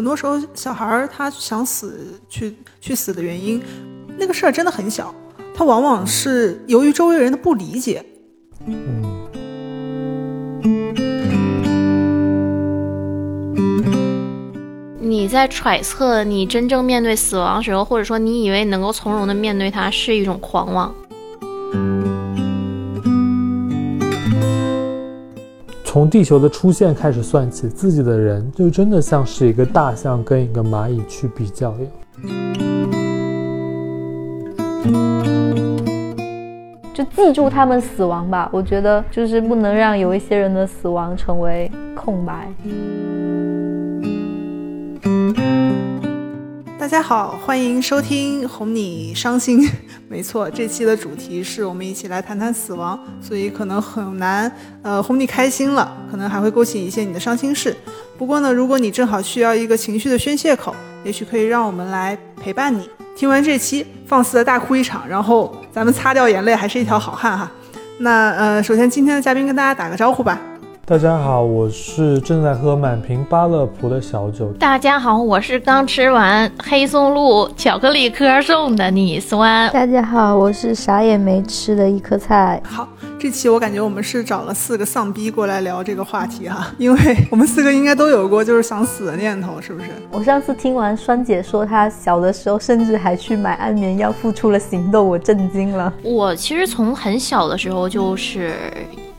很多时候小孩儿他想死去去死的原因，那个事儿真的很小，他往往是由于周围人的不理解。你在揣测你真正面对死亡时候，或者说你以为能够从容的面对它，是一种狂妄。从地球的出现开始算起，自己的人就真的像是一个大象跟一个蚂蚁去比较一样。就记住他们死亡吧，我觉得就是不能让有一些人的死亡成为空白。大家好，欢迎收听哄你伤心。没错，这期的主题是我们一起来谈谈死亡，所以可能很难呃哄你开心了，可能还会勾起一些你的伤心事。不过呢，如果你正好需要一个情绪的宣泄口，也许可以让我们来陪伴你。听完这期，放肆的大哭一场，然后咱们擦掉眼泪，还是一条好汉哈。那呃，首先今天的嘉宾跟大家打个招呼吧。大家好，我是正在喝满瓶巴乐普的小九。大家好，我是刚吃完黑松露巧克力颗送的你酸。大家好，我是啥也没吃的一颗菜。好，这期我感觉我们是找了四个丧逼过来聊这个话题哈，因为我们四个应该都有过就是想死的念头，是不是？我上次听完栓姐说她小的时候甚至还去买安眠药，付出了行动，我震惊了。我其实从很小的时候就是。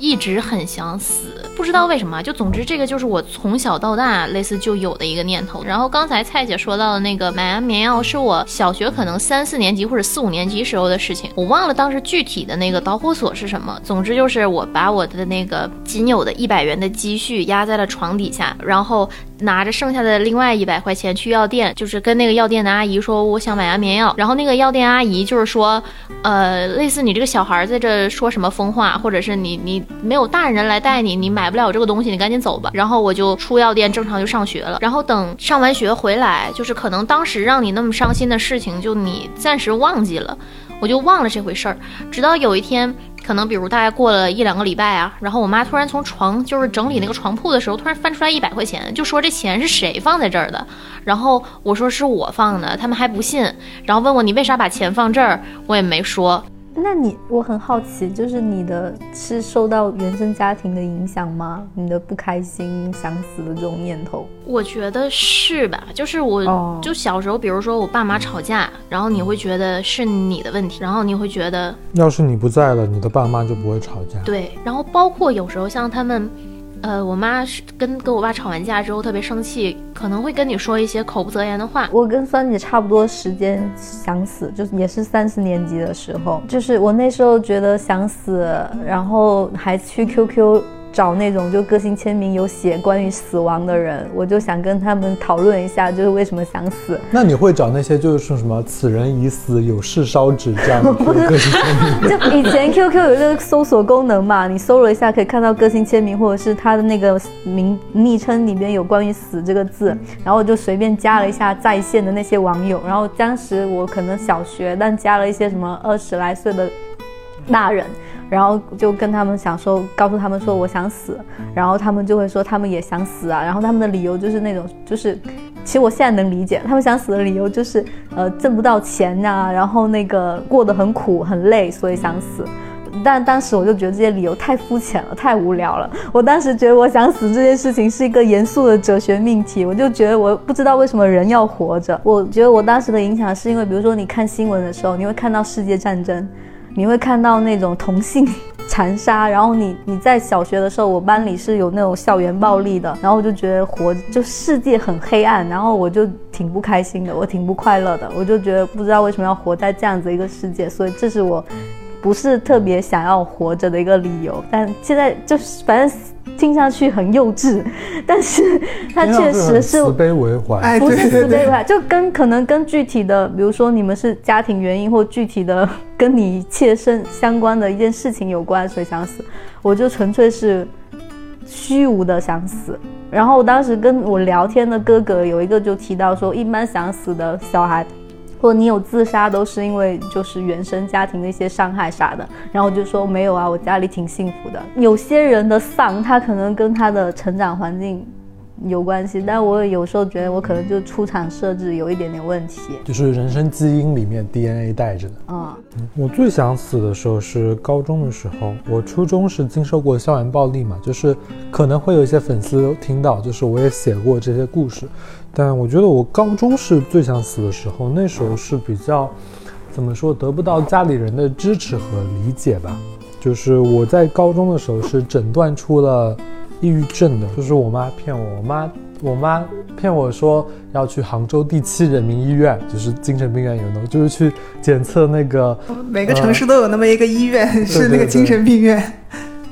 一直很想死，不知道为什么，就总之这个就是我从小到大类似就有的一个念头。然后刚才蔡姐说到的那个买安眠药，是我小学可能三四年级或者四五年级时候的事情，我忘了当时具体的那个导火索是什么。总之就是我把我的那个仅有的一百元的积蓄压在了床底下，然后。拿着剩下的另外一百块钱去药店，就是跟那个药店的阿姨说我想买安眠药，然后那个药店阿姨就是说，呃，类似你这个小孩在这说什么疯话，或者是你你没有大人来带你，你买不了这个东西，你赶紧走吧。然后我就出药店正常就上学了，然后等上完学回来，就是可能当时让你那么伤心的事情，就你暂时忘记了，我就忘了这回事儿，直到有一天。可能比如大概过了一两个礼拜啊，然后我妈突然从床就是整理那个床铺的时候，突然翻出来一百块钱，就说这钱是谁放在这儿的？然后我说是我放的，他们还不信，然后问我你为啥把钱放这儿，我也没说。那你我很好奇，就是你的是受到原生家庭的影响吗？你的不开心、想死的这种念头，我觉得是吧？就是我就小时候，比如说我爸妈吵架，然后你会觉得是你的问题，然后你会觉得要是你不在了，你的爸妈就不会吵架。对，然后包括有时候像他们。呃，我妈是跟跟我爸吵完架之后特别生气，可能会跟你说一些口不择言的话。我跟三姐差不多时间想死，就是也是三四年级的时候，就是我那时候觉得想死，然后还去 QQ。找那种就个性签名有写关于死亡的人，我就想跟他们讨论一下，就是为什么想死。那你会找那些就是说什么“此人已死，有事烧纸”这样 的个性签名？就以前 QQ 有一个搜索功能嘛，你搜了一下可以看到个性签名，或者是他的那个名昵称里边有关于“死”这个字，然后我就随便加了一下在线的那些网友，然后当时我可能小学，但加了一些什么二十来岁的大人。然后就跟他们想说，告诉他们说我想死，然后他们就会说他们也想死啊。然后他们的理由就是那种，就是其实我现在能理解，他们想死的理由就是，呃，挣不到钱呐，然后那个过得很苦很累，所以想死。但当时我就觉得这些理由太肤浅了，太无聊了。我当时觉得我想死这件事情是一个严肃的哲学命题，我就觉得我不知道为什么人要活着。我觉得我当时的影响是因为，比如说你看新闻的时候，你会看到世界战争。你会看到那种同性残杀，然后你你在小学的时候，我班里是有那种校园暴力的，然后我就觉得活就世界很黑暗，然后我就挺不开心的，我挺不快乐的，我就觉得不知道为什么要活在这样子一个世界，所以这是我。不是特别想要活着的一个理由，但现在就是反正听上去很幼稚，但是他确实是慈悲为怀，不是慈悲为怀，就跟可能跟具体的，比如说你们是家庭原因或具体的跟你切身相关的一件事情有关，所以想死。我就纯粹是虚无的想死。然后我当时跟我聊天的哥哥有一个就提到说，一般想死的小孩。或你有自杀都是因为就是原生家庭的一些伤害啥的，然后我就说没有啊，我家里挺幸福的。有些人的丧，他可能跟他的成长环境有关系，但我有时候觉得我可能就出厂设置有一点点问题。就是人生基因里面 DNA 带着的。嗯，我最想死的时候是高中的时候，我初中是经受过校园暴力嘛，就是可能会有一些粉丝听到，就是我也写过这些故事，但我觉得我高中是最想死的时候，那时候是比较怎么说，得不到家里人的支持和理解吧。就是我在高中的时候是诊断出了抑郁症的，就是我妈骗我，我妈我妈骗我说要去杭州第七人民医院，就是精神病院有的，就是去检测那个每个城市都有那么一个医院，是那个精神病院。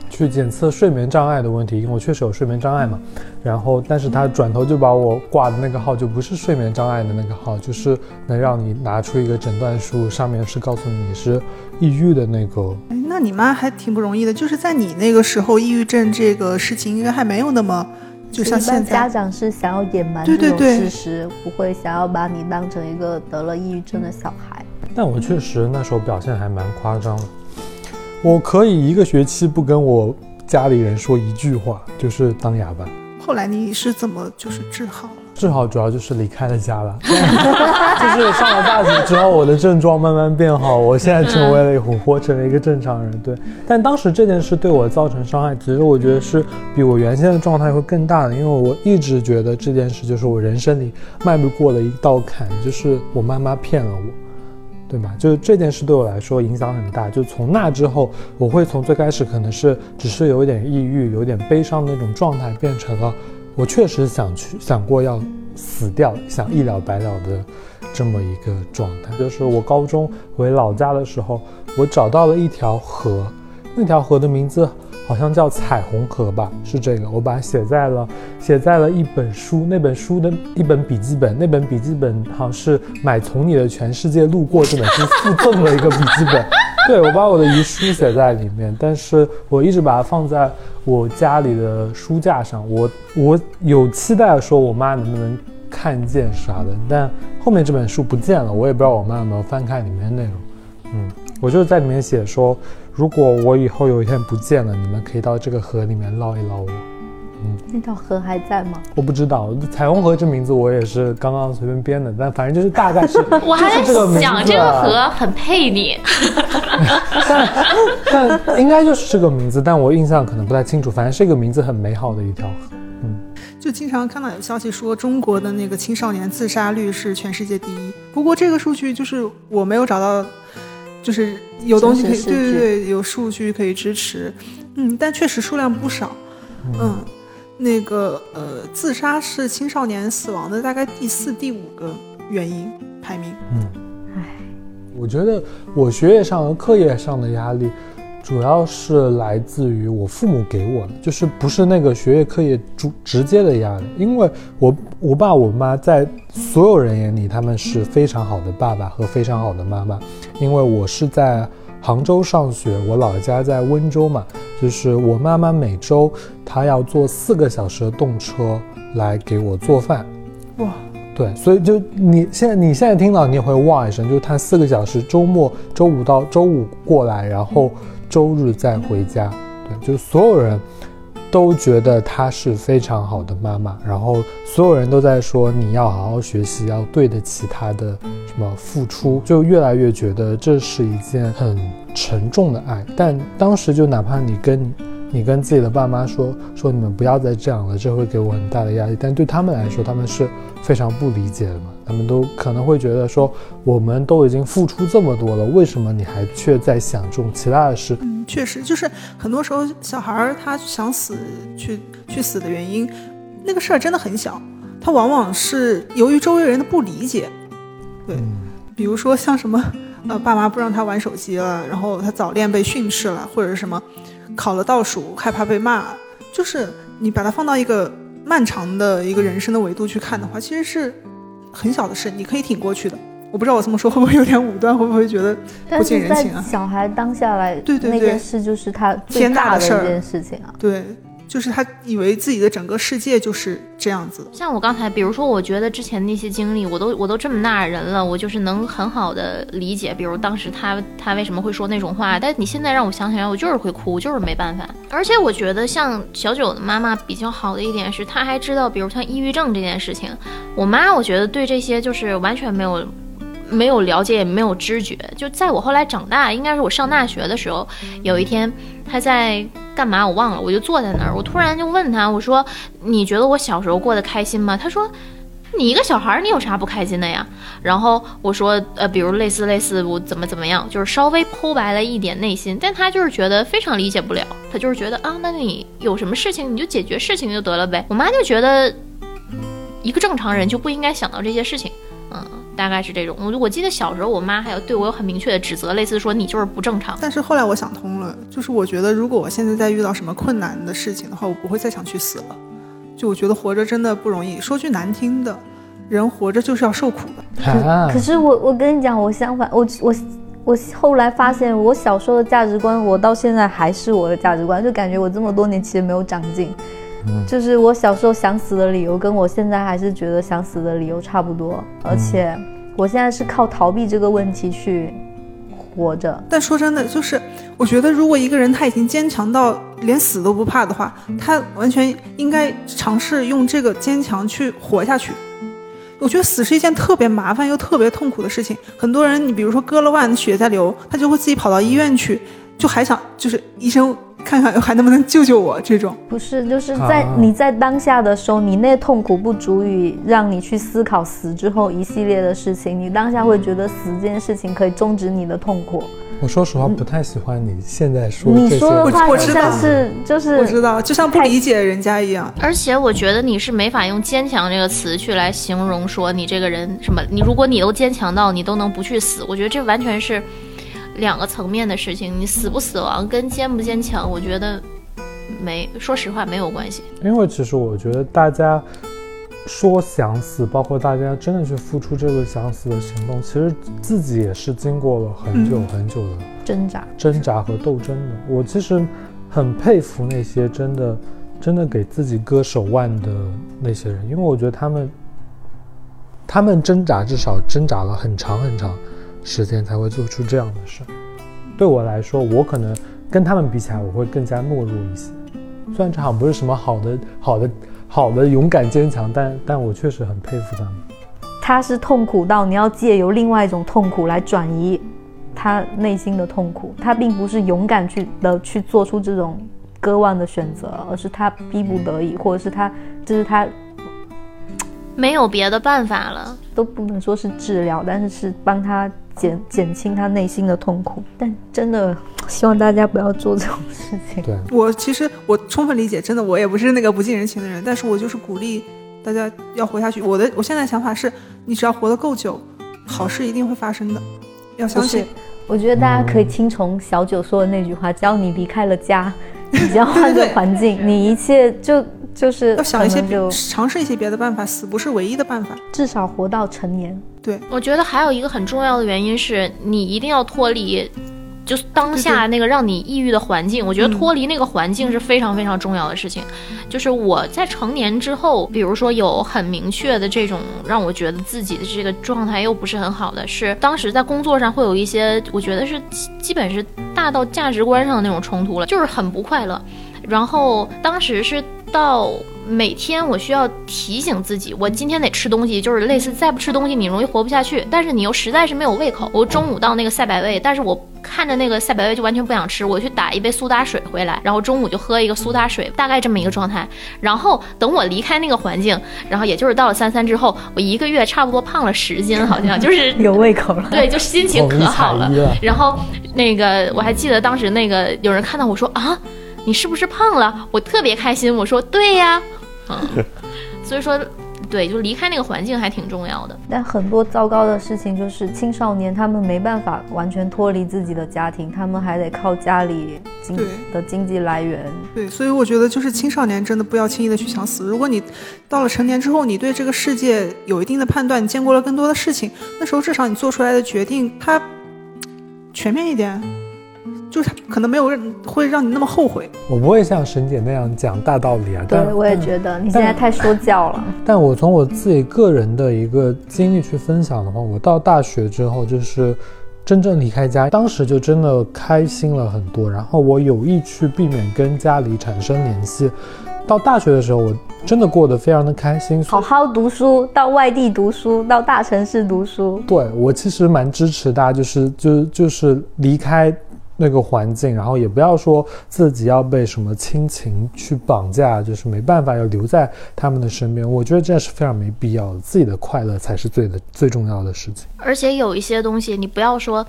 去检测睡眠障碍的问题，因为我确实有睡眠障碍嘛。然后，但是他转头就把我挂的那个号就不是睡眠障碍的那个号，就是能让你拿出一个诊断书，上面是告诉你是抑郁的那个。哎那你妈还挺不容易的，就是在你那个时候，抑郁症这个事情应该还没有那么，就像现在。家长是想要隐瞒这种对对对事实，不会想要把你当成一个得了抑郁症的小孩。但我确实那时候表现还蛮夸张的，我可以一个学期不跟我家里人说一句话，就是当哑巴。后来你是怎么就是治好了？治好主要就是离开了家了，就是上了大学之后，我的症状慢慢变好，我现在成为了活活成了一个正常人。对，但当时这件事对我造成伤害，其实我觉得是比我原先的状态会更大的，因为我一直觉得这件事就是我人生里迈不过的一道坎，就是我妈妈骗了我。对吧？就是这件事对我来说影响很大。就从那之后，我会从最开始可能是只是有点抑郁、有点悲伤的那种状态，变成了我确实想去想过要死掉、想一了百了的这么一个状态。就是我高中回老家的时候，我找到了一条河，那条河的名字好像叫彩虹河吧，是这个，我把它写在了写在了一本书，那本书的一本笔记本，那本笔记本好像是买《从你的全世界路过》这本书附赠的一个笔记本。对，我把我的遗书写在里面，但是我一直把它放在我家里的书架上。我我有期待说我妈能不能看见啥的，但后面这本书不见了，我也不知道我妈有没有翻看里面的内容。嗯，我就在里面写说，如果我以后有一天不见了，你们可以到这个河里面捞一捞我。嗯那条河还在吗？我不知道，彩虹河这名字我也是刚刚随便编的，但反正就是大概是，我还。在想这个河很配你，但但应该就是这个名字，但我印象可能不太清楚。反正是一个名字很美好的一条河。嗯就经常看到有消息说中国的那个青少年自杀率是全世界第一。不过这个数据就是我没有找到，就是有东西可以，对对对，有数据可以支持。嗯，但确实数量不少。嗯，那个呃，自杀是青少年死亡的大概第四、第五个原因排名。嗯，唉我觉得我学业上和课业上的压力，主要是来自于我父母给我的，就是不是那个学业课业主直接的压力，因为我我爸我妈在所有人眼里，他们是非常好的爸爸和非常好的妈妈，因为我是在杭州上学，我老家在温州嘛，就是我妈妈每周她要坐四个小时的动车来给我做饭，哇，对，所以就你现在你现在听到你也会哇一声，就是他四个小时，周末周五到周五过来，然后周日再回家，对，就所有人都觉得她是非常好的妈妈，然后所有人都在说你要好好学习，要对得起她的什么付出，就越来越觉得这是一件很沉重的爱。但当时就哪怕你跟你你跟自己的爸妈说说你们不要再这样了，这会给我很大的压力。但对他们来说，他们是非常不理解的嘛，他们都可能会觉得说我们都已经付出这么多了，为什么你还却在想这种其他的事？嗯，确实，就是很多时候小孩儿他想死去去死的原因，那个事儿真的很小，他往往是由于周围人的不理解。对，比如说像什么呃，爸妈不让他玩手机了，然后他早恋被训斥了，或者是什么考了倒数害怕被骂，就是你把它放到一个漫长的一个人生的维度去看的话，其实是很小的事，你可以挺过去的。我不知道我这么说会不会有点武断，会不会觉得不近人情啊？小孩当下来，对对对那件事就是他最天大大的的事儿一件事情啊。对，就是他以为自己的整个世界就是这样子。像我刚才，比如说，我觉得之前那些经历，我都我都这么大人了，我就是能很好的理解，比如当时他他为什么会说那种话，但你现在让我想起来，我就是会哭，就是没办法。而且我觉得像小九的妈妈比较好的一点是，她还知道，比如像抑郁症这件事情，我妈我觉得对这些就是完全没有。没有了解，也没有知觉。就在我后来长大，应该是我上大学的时候，有一天他在干嘛我忘了，我就坐在那儿，我突然就问他，我说：“你觉得我小时候过得开心吗？”他说：“你一个小孩，你有啥不开心的呀？”然后我说：“呃，比如类似类似我怎么怎么样，就是稍微剖白了一点内心。”但他就是觉得非常理解不了，他就是觉得啊，那你有什么事情你就解决事情就得了呗。我妈就觉得一个正常人就不应该想到这些事情，嗯。大概是这种，我我记得小时候，我妈还有对我有很明确的指责，类似说你就是不正常。但是后来我想通了，就是我觉得如果我现在再遇到什么困难的事情的话，我不会再想去死了。就我觉得活着真的不容易。说句难听的，人活着就是要受苦的。可是我我跟你讲，我相反，我我我后来发现，我小时候的价值观，我到现在还是我的价值观，就感觉我这么多年其实没有长进。就是我小时候想死的理由，跟我现在还是觉得想死的理由差不多，而且我现在是靠逃避这个问题去活着。但说真的，就是我觉得，如果一个人他已经坚强到连死都不怕的话，他完全应该尝试用这个坚强去活下去。我觉得死是一件特别麻烦又特别痛苦的事情。很多人，你比如说割了腕，血在流，他就会自己跑到医院去，就还想就是医生。看看还能不能救救我？这种不是，就是在你在当下的时候，你那痛苦不足以让你去思考死之后一系列的事情。你当下会觉得死这件事情可以终止你的痛苦。我说实话，不太喜欢你现在说你说的话，我知道是就是我知道，就像不理解人家一样。而且我觉得你是没法用坚强这个词去来形容说你这个人什么。你如果你都坚强到你都能不去死，我觉得这完全是。两个层面的事情，你死不死亡跟坚不坚强，我觉得没，说实话没有关系。因为其实我觉得大家说想死，包括大家真的去付出这个想死的行动，其实自己也是经过了很久很久的挣扎、挣扎和斗争的。我其实很佩服那些真的、真的给自己割手腕的那些人，因为我觉得他们，他们挣扎至少挣扎了很长很长。时间才会做出这样的事。对我来说，我可能跟他们比起来，我会更加懦弱一些。虽然这好像不是什么好的、好的、好的勇敢坚强，但但我确实很佩服他们。他是痛苦到你要借由另外一种痛苦来转移他内心的痛苦。他并不是勇敢去的去做出这种割腕的选择，而是他逼不得已，或者是他这是他。没有别的办法了，都不能说是治疗，但是是帮他减减轻他内心的痛苦。但真的希望大家不要做这种事情。对我其实我充分理解，真的我也不是那个不近人情的人，但是我就是鼓励大家要活下去。我的我现在想法是，你只要活得够久，好事一定会发生的，要相信。我觉得大家可以听从小九说的那句话：只要你离开了家，你只要换个环境，你一切就。就是要想一些，尝试一些别的办法，死不是唯一的办法，至少活到成年。对，我觉得还有一个很重要的原因是你一定要脱离，就是当下那个让你抑郁的环境。我觉得脱离那个环境是非常非常重要的事情。就是我在成年之后，比如说有很明确的这种让我觉得自己的这个状态又不是很好的，是当时在工作上会有一些，我觉得是基本是大到价值观上的那种冲突了，就是很不快乐。然后当时是。到每天我需要提醒自己，我今天得吃东西，就是类似再不吃东西你容易活不下去，但是你又实在是没有胃口。我中午到那个赛百味，但是我看着那个赛百味就完全不想吃，我去打一杯苏打水回来，然后中午就喝一个苏打水，大概这么一个状态。然后等我离开那个环境，然后也就是到了三三之后，我一个月差不多胖了十斤，好像就是有胃口了。对，就心情可好了。然后那个我还记得当时那个有人看到我说啊。你是不是胖了？我特别开心。我说对呀，嗯，所以说，对，就离开那个环境还挺重要的。但很多糟糕的事情就是青少年他们没办法完全脱离自己的家庭，他们还得靠家里经的经济来源。对，所以我觉得就是青少年真的不要轻易的去想死。如果你到了成年之后，你对这个世界有一定的判断，你见过了更多的事情，那时候至少你做出来的决定它全面一点。就是可能没有让会让你那么后悔。我不会像沈姐那样讲大道理啊。对，我也觉得你现在太说教了。但我从我自己个人的一个经历去分享的话，我到大学之后就是真正离开家，当时就真的开心了很多。然后我有意去避免跟家里产生联系。到大学的时候，我真的过得非常的开心。好好读书，到外地读书，到大城市读书。对我其实蛮支持大家，就是就就是离开那个环境，然后也不要说自己要被什么亲情去绑架，就是没办法要留在他们的身边。我觉得这是非常没必要的，自己的快乐才是最的最重要的事情。而且有一些东西，你不要说，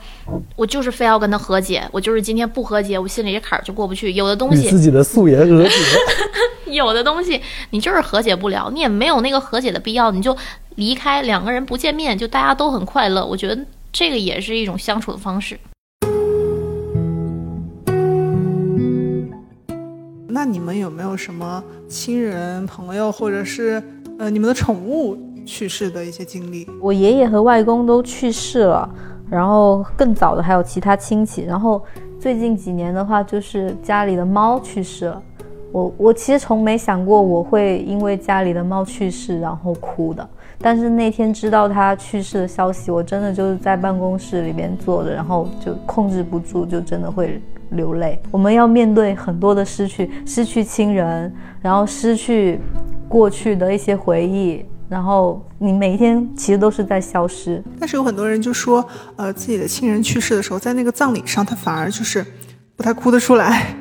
我就是非要跟他和解，我就是今天不和解，我心里这坎儿就过不去。有的东西，与自己的素颜和解。有的东西你就是和解不了，你也没有那个和解的必要，你就离开，两个人不见面，就大家都很快乐。我觉得这个也是一种相处的方式。那你们有没有什么亲人、朋友，或者是呃你们的宠物去世的一些经历？我爷爷和外公都去世了，然后更早的还有其他亲戚，然后最近几年的话，就是家里的猫去世了。我我其实从没想过我会因为家里的猫去世然后哭的，但是那天知道它去世的消息，我真的就是在办公室里边坐着，然后就控制不住，就真的会流泪。我们要面对很多的失去，失去亲人，然后失去过去的一些回忆，然后你每一天其实都是在消失。但是有很多人就说，呃，自己的亲人去世的时候，在那个葬礼上，他反而就是不太哭得出来，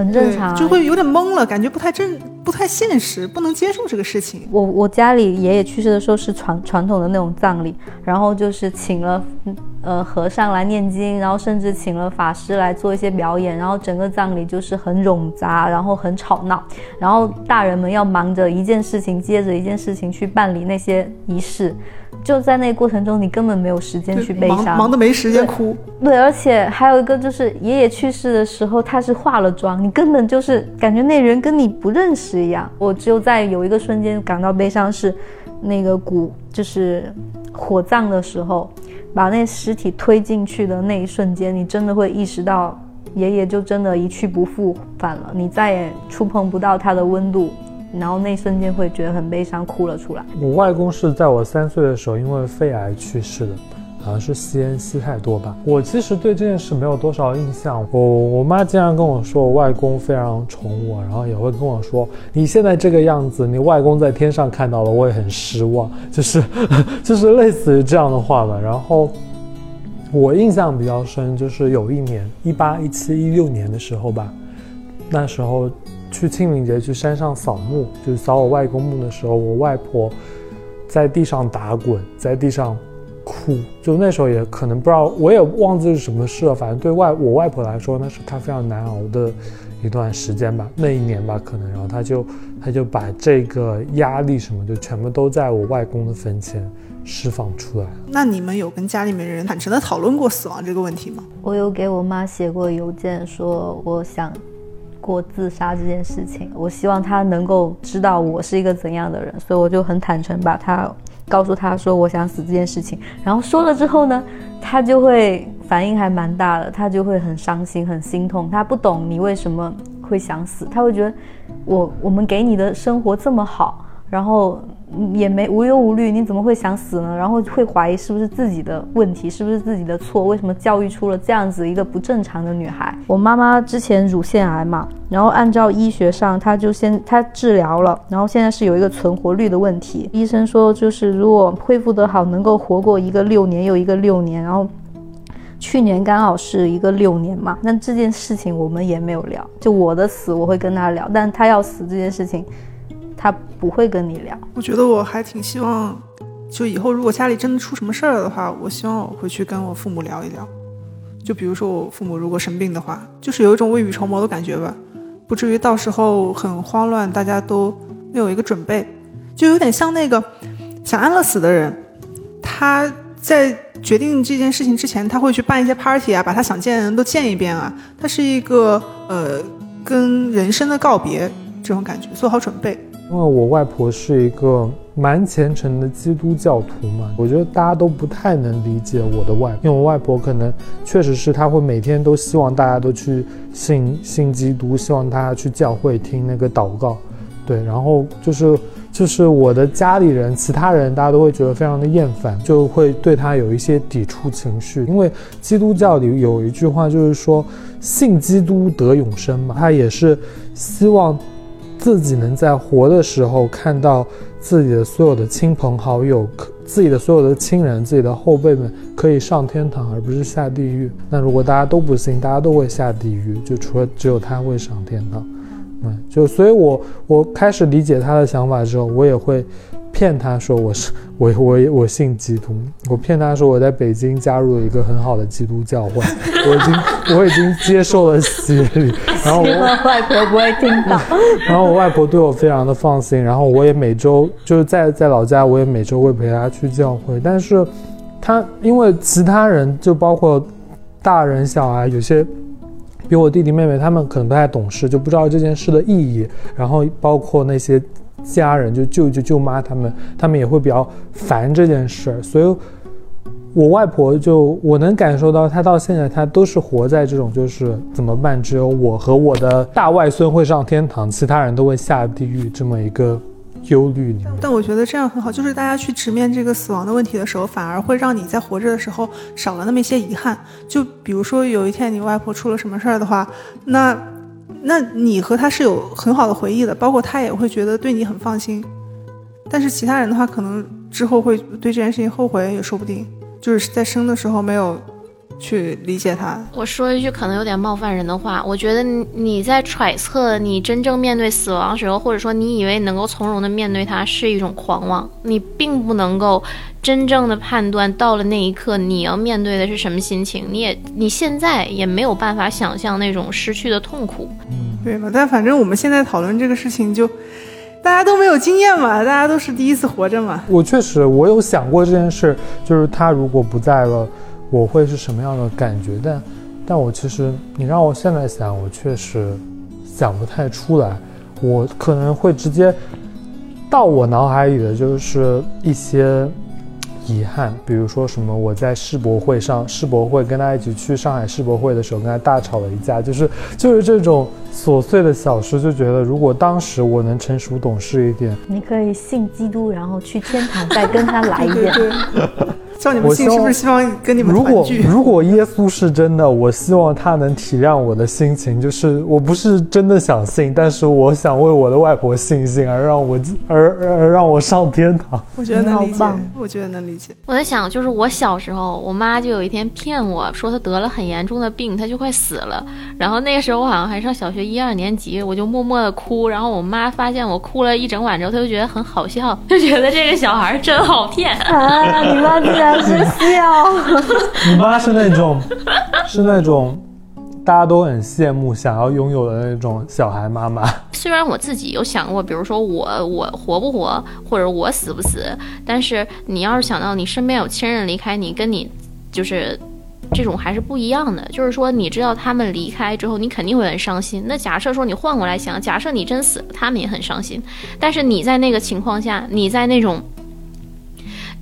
很正常啊，就会有点懵了，感觉不太正、不太现实，不能接受这个事情。我我家里爷爷去世的时候是传传统的那种葬礼，然后就是请了嗯呃和尚来念经，然后甚至请了法师来做一些表演，然后整个葬礼就是很冗杂，然后很吵闹，然后大人们要忙着一件事情接着一件事情去办理那些仪式，就在那个过程中你根本没有时间去悲伤，忙得没时间对哭。对，而且还有一个就是爷爷去世的时候，他是化了妆，你根本就是感觉那人跟你不认识一样。我只有在有一个瞬间感到悲伤，是那个骨就是火葬的时候，把那尸体推进去的那一瞬间，你真的会意识到爷爷就真的一去不复返了，你再也触碰不到他的温度。然后那瞬间会觉得很悲伤，哭了出来。我外公是在我三岁的时候因为肺癌去世的，好像是吸烟吸太多吧。我其实对这件事没有多少印象。我我妈经常跟我说，我外公非常宠我，然后也会跟我说，你现在这个样子，你外公在天上看到了，我也很失望，就是 就是类似于这样的话吧。然后我印象比较深，就是有一年一八一七一六年的时候吧，那时候去清明节去山上扫墓，就是扫我外公墓的时候，我外婆在地上打滚，在地上哭。就那时候也可能不知道，我也忘记是什么事了。反正对外我外婆来说，那是她非常难熬的一段时间吧，那一年吧可能。然后她就她就把这个压力什么就全部都在我外公的坟前释放出来了。那你们有跟家里面人坦诚的讨论过死亡这个问题吗？我有给我妈写过邮件，说我想过自杀这件事情，我希望他能够知道我是一个怎样的人，所以我就很坦诚把他告诉他说我想死这件事情。然后说了之后呢，他就会反应还蛮大的，他就会很伤心、很心痛。他不懂你为什么会想死，他会觉得我我们给你的生活这么好，然后也没无忧无虑，你怎么会想死呢？然后会怀疑是不是自己的问题，是不是自己的错？为什么教育出了这样子一个不正常的女孩？我妈妈之前乳腺癌嘛，然后按照医学上，她就先她治疗了，然后现在是有一个存活率的问题。医生说，就是如果恢复得好，能够活过一个六年又一个六年，然后。去年刚好是一个六年嘛，那这件事情我们也没有聊。就我的死，我会跟他聊，但他要死这件事情，他不会跟你聊。我觉得我还挺希望，就以后如果家里真的出什么事儿的话，我希望我回去跟我父母聊一聊。就比如说我父母如果生病的话，就是有一种未雨绸缪的感觉吧，不至于到时候很慌乱，大家都没有一个准备，就有点像那个想安乐死的人，他在决定这件事情之前，他会去办一些 party 啊，把他想见的人都见一遍啊，他是一个呃跟人生的告别这种感觉，做好准备。因为我外婆是一个蛮虔诚的基督教徒嘛，我觉得大家都不太能理解我的外，因为我外婆可能确实是她会每天都希望大家都去信信基督，希望大家去教会听那个祷告，对，然后就是就是我的家里人，其他人大家都会觉得非常的厌烦，就会对她有一些抵触情绪，因为基督教里有一句话就是说信基督得永生嘛，他也是希望自己能在活的时候看到。自己的所有的亲朋好友，自己的所有的亲人，自己的后辈们可以上天堂，而不是下地狱。那如果大家都不信，大家都会下地狱，就除了只有他会上天堂。嗯，就所以，我我开始理解他的想法之后，我也会。骗他说我是我我我信基督，我骗他说我在北京加入了一个很好的基督教会，我已经我已经接受了洗礼，然后我外婆不会听到，然后我外婆对我非常的放心，然后我也每周就是在在老家，我也每周会陪她去教会，但是他因为其他人就包括大人小孩，有些比我弟弟妹妹他们可能不太懂事，就不知道这件事的意义，然后包括那些。家人就舅舅舅妈他们，他们也会比较烦这件事儿，所以，我外婆就我能感受到，她到现在她都是活在这种就是怎么办？只有我和我的大外孙会上天堂，其他人都会下地狱这么一个忧虑里面。但我觉得这样很好，就是大家去直面这个死亡的问题的时候，反而会让你在活着的时候少了那么一些遗憾。就比如说有一天你外婆出了什么事儿的话，那。那你和他是有很好的回忆的，包括他也会觉得对你很放心。但是其他人的话，可能之后会对这件事情后悔也说不定。就是在生的时候没有去理解他。我说一句可能有点冒犯人的话，我觉得你在揣测你真正面对死亡时候，或者说你以为能够从容的面对它是一种狂妄，你并不能够。真正的判断到了那一刻，你要面对的是什么心情？你也你现在也没有办法想象那种失去的痛苦，对吧？但反正我们现在讨论这个事情，就大家都没有经验嘛，大家都是第一次活着嘛。我确实，我有想过这件事，就是他如果不在了，我会是什么样的感觉？但但我其实，你让我现在想，我确实想不太出来。我可能会直接到我脑海里的就是一些。遗憾，比如说什么，我在世博会上，世博会跟他一起去上海世博会的时候，跟他大吵了一架，就是就是这种琐碎的小事，就觉得如果当时我能成熟懂事一点，你可以信基督，然后去天堂再跟他来一遍。叫你们信是不是希望跟你们团聚？如 果如果耶稣是真的，我希望他能体谅我的心情。就是我不是真的想信，但是我想为我的外婆信信，而让我而而让我上天堂。我觉得能理解，我觉得能理解。我在想，就是我小时候，我妈就有一天骗我说她得了很严重的病，她就快死了。然后那个时候我好像还上小学一二年级，我就默默的哭。然后我妈发现我哭了一整晚之后，她就觉得很好笑，就觉得这个小孩真好骗啊！你妈竟然。是笑，你妈是那种，是那种，大家都很羡慕、想要拥有的那种小孩妈妈。虽然我自己有想过，比如说我我活不活，或者我死不死，但是你要是想到你身边有亲人离开你，跟你就是这种还是不一样的。就是说，你知道他们离开之后，你肯定会很伤心。那假设说你换过来想，假设你真死了，他们也很伤心。但是你在那个情况下，你在那种。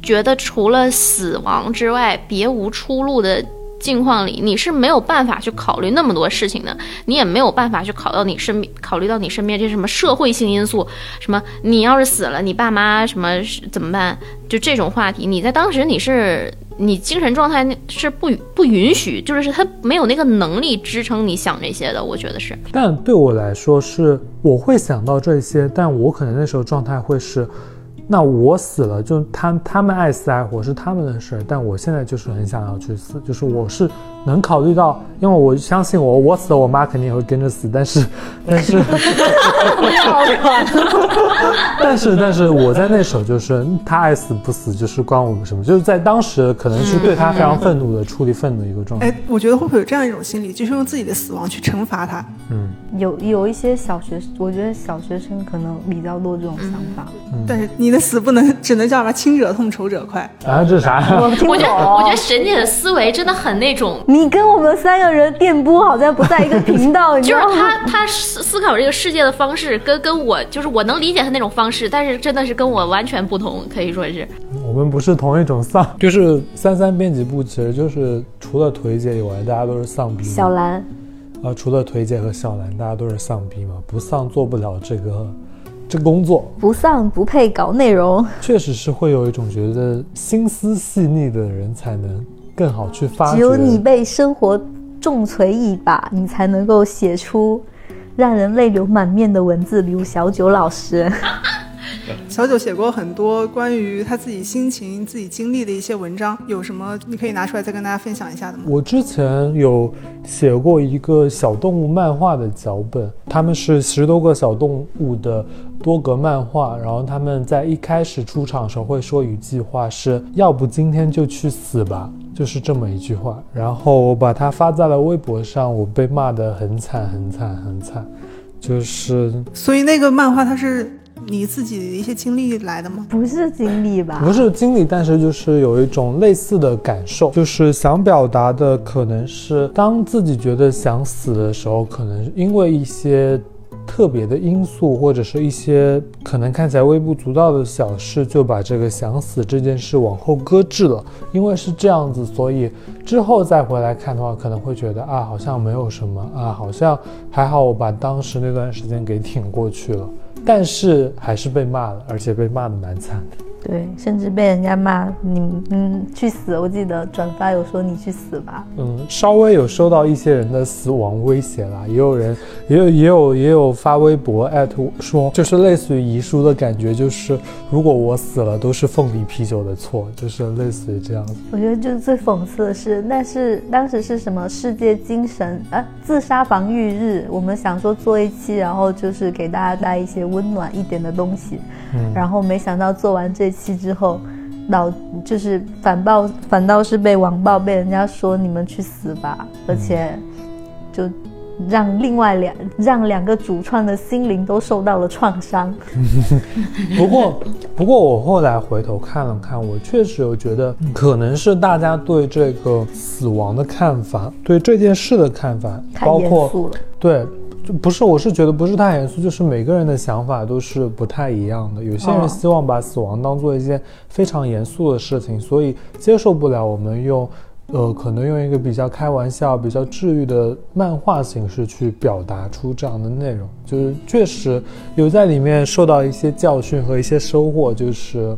觉得除了死亡之外别无出路的境况里，你是没有办法去考虑那么多事情的，你也没有办法去考到你身，考虑到你身边这什么社会性因素，什么你要是死了，你爸妈什么怎么办？就这种话题，你在当时你是你精神状态是不不允许，就是他没有那个能力支撑你想这些的，我觉得是。但对我来说是我会想到这些，但我可能那时候状态会是。那我死了，就他他们爱死爱活是他们的事儿，但我现在就是很想要去死，就是我是能考虑到，因为我相信我，我死了，我妈肯定也会跟着死，但是，但是，但是，但是我在那时候就是他爱死不死就是关我们什么，就是在当时可能是对他非常愤怒的处理愤怒一个状态。哎，我觉得会不会有这样一种心理，就是用自己的死亡去惩罚他？嗯，有有一些小学，我觉得小学生可能比较多这种想法，但是你的。死不能，只能叫什么“轻者痛，仇者快”啊？这是啥？我我觉得，我觉得沈姐的思维真的很那种，你你跟我们三个人电波好像不在一个频道，就是？他他思思考这个世界的方式跟跟我就是我能理解他那种方式，但是真的是跟我完全不同，可以说是。我们不是同一种丧，就是三三编辑部，其实就是除了腿姐以外，大家都是丧逼。小兰，啊，除了腿姐和小兰，大家都是丧逼嘛，不丧做不了这个这工作。不丧不配搞内容。确实是会有一种觉得心思细腻的人才能更好去发掘。只有你被生活重锤一把，你才能够写出让人泪流满面的文字，比如小九老师。小九写过很多关于他自己心情、自己经历的一些文章，有什么你可以拿出来再跟大家分享一下的吗？我之前有写过一个小动物漫画的脚本，他们是十多个小动物的多格漫画，然后他们在一开始出场的时候会说一句话是“要不今天就去死吧”，就是这么一句话。然后我把它发在了微博上，我被骂得很惨很惨很惨，就是所以那个漫画它是你自己的一些经历来的吗？不是经历吧？不是经历，但是就是有一种类似的感受，就是想表达的可能是，当自己觉得想死的时候，可能因为一些特别的因素，或者是一些可能看起来微不足道的小事，就把这个想死这件事往后搁置了。因为是这样子，所以之后再回来看的话，可能会觉得啊，好像没有什么啊，好像还好，我把当时那段时间给挺过去了。但是还是被骂了，而且被骂的蛮惨的。对，甚至被人家骂你，嗯，去死！我记得转发有说你去死吧。嗯，稍微有收到一些人的死亡威胁啦，也有人，也有也有也有发微博艾特我说，就是类似于遗书的感觉，就是如果我死了，都是凤梨啤酒的错，就是类似于这样子。我觉得就是最讽刺的是，那是当时是什么世界精神啊自杀防御日，我们想说做一期，然后就是给大家带一些温暖一点的东西，嗯，然后没想到做完这期之后，老就是反报反倒是被网暴，被人家说你们去死吧，而且就让另外两让两个主创的心灵都受到了创伤。不过，不过我后来回头看了看，我确实有觉得，可能是大家对这个死亡的看法，对这件事的看法，太包括严肃了，对，就不是，我是觉得不是太严肃，就是每个人的想法都是不太一样的。有些人哦希望把死亡当做一件非常严肃的事情，所以接受不了我们用，呃，可能用一个比较开玩笑、比较治愈的漫画形式去表达出这样的内容。就是确实有在里面受到一些教训和一些收获，就是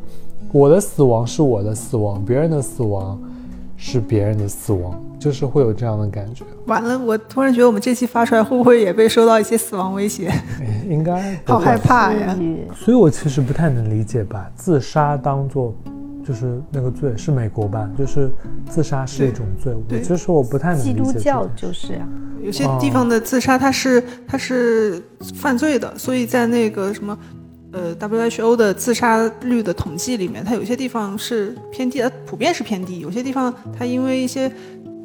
我的死亡是我的死亡，别人的死亡是别人的死亡，就是会有这样的感觉。完了，我突然觉得我们这期发出来会不会也被收到一些死亡威胁？哎应该 好害怕呀！所以我其实不太能理解，把自杀当做就是那个罪是美国吧，就是自杀是一种罪。我对其实我不太能理基解基。督教就是呀、有些地方的自杀它是它是犯罪的，所以在那个什么。呃，WHO 的自杀率的统计里面，它有些地方是偏低，呃，普遍是偏低；有些地方它因为一些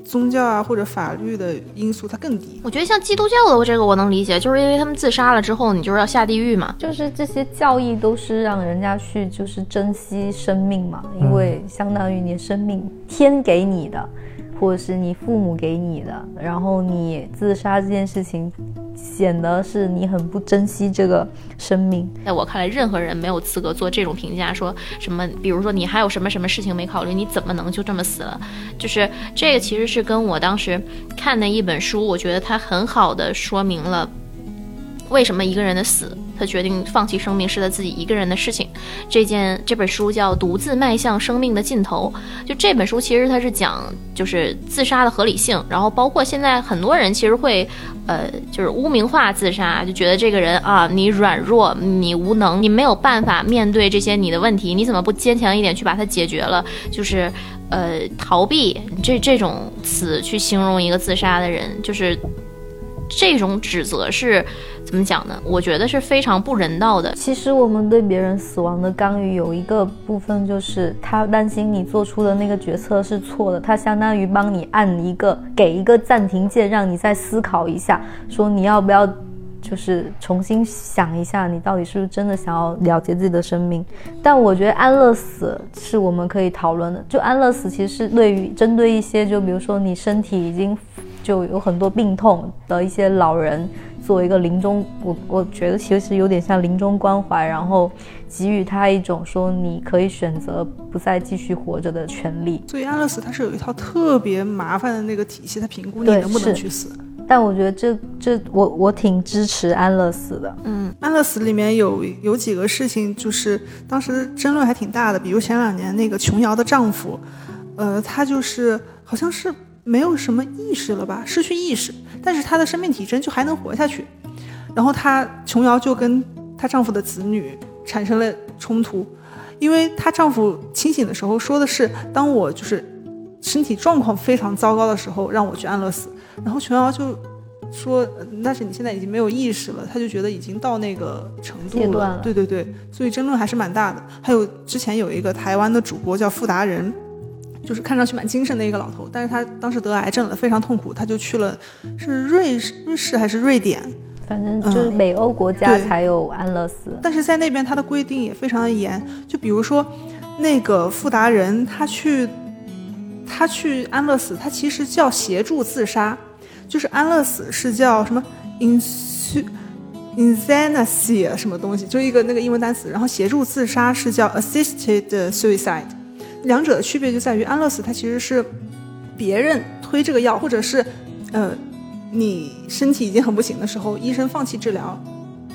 宗教啊或者法律的因素，它更低。我觉得像基督教的这个我能理解，就是因为他们自杀了之后，你就是要下地狱嘛。就是这些教义都是让人家去就是珍惜生命嘛，因为相当于你生命天给你的，或者是你父母给你的，然后你自杀这件事情，显得是你很不珍惜这个生命。在我看来，任何人没有资格做这种评价，说什么，比如说你还有什么什么事情没考虑，你怎么能就这么死了？就是这个其实是跟我当时看的一本书，我觉得它很好的说明了为什么一个人的死，他决定放弃生命是他自己一个人的事情。这件这本书叫《独自迈向生命的尽头》，就这本书其实它是讲就是自杀的合理性，然后包括现在很多人其实会呃就是污名化自杀，就觉得这个人啊你软弱，你无能，你没有办法面对这些你的问题，你怎么不坚强一点去把它解决了？就是呃逃避这这种词去形容一个自杀的人，就是这种指责是怎么讲呢？我觉得是非常不人道的。其实我们对别人死亡的干预有一个部分，就是他担心你做出的那个决策是错的，他相当于帮你按一个给一个暂停键，让你再思考一下，说你要不要就是重新想一下，你到底是不是真的想要了结自己的生命。但我觉得安乐死是我们可以讨论的。就安乐死其实是对于针对一些，就比如说你身体已经就有很多病痛的一些老人，做一个临终，我我觉得其实有点像临终关怀，然后给予他一种说你可以选择不再继续活着的权利。所以安乐死它是有一套特别麻烦的那个体系，它评估你能不能去死。但我觉得这这我我挺支持安乐死的。嗯，安乐死里面有有几个事情，就是当时争论还挺大的，比如前两年那个琼瑶的丈夫，呃，他就是好像是没有什么意识了吧，失去意识，但是她的生命体征就还能活下去，然后她琼瑶就跟她丈夫的子女产生了冲突，因为她丈夫清醒的时候说的是，当我就是身体状况非常糟糕的时候，让我去安乐死，然后琼瑶就说，呃但是你现在已经没有意识了，她就觉得已经到那个程度了。对对对，所以争论还是蛮大的。还有之前有一个台湾的主播叫傅达人，就是看上去蛮精神的一个老头，但是他当时得癌症了，非常痛苦，他就去了是瑞士瑞士还是瑞典，反正就是北欧国家才有安乐死。但是在那边他的规定也非常的严，就比如说那个富达人他去他去安乐死，他其实叫协助自杀，就是安乐死是叫什么 insu insancy 什么东西，就一个那个英文单词，然后协助自杀是叫 assisted suicide，两者的区别就在于安乐死它其实是别人推这个药，或者是呃你身体已经很不行的时候，医生放弃治疗，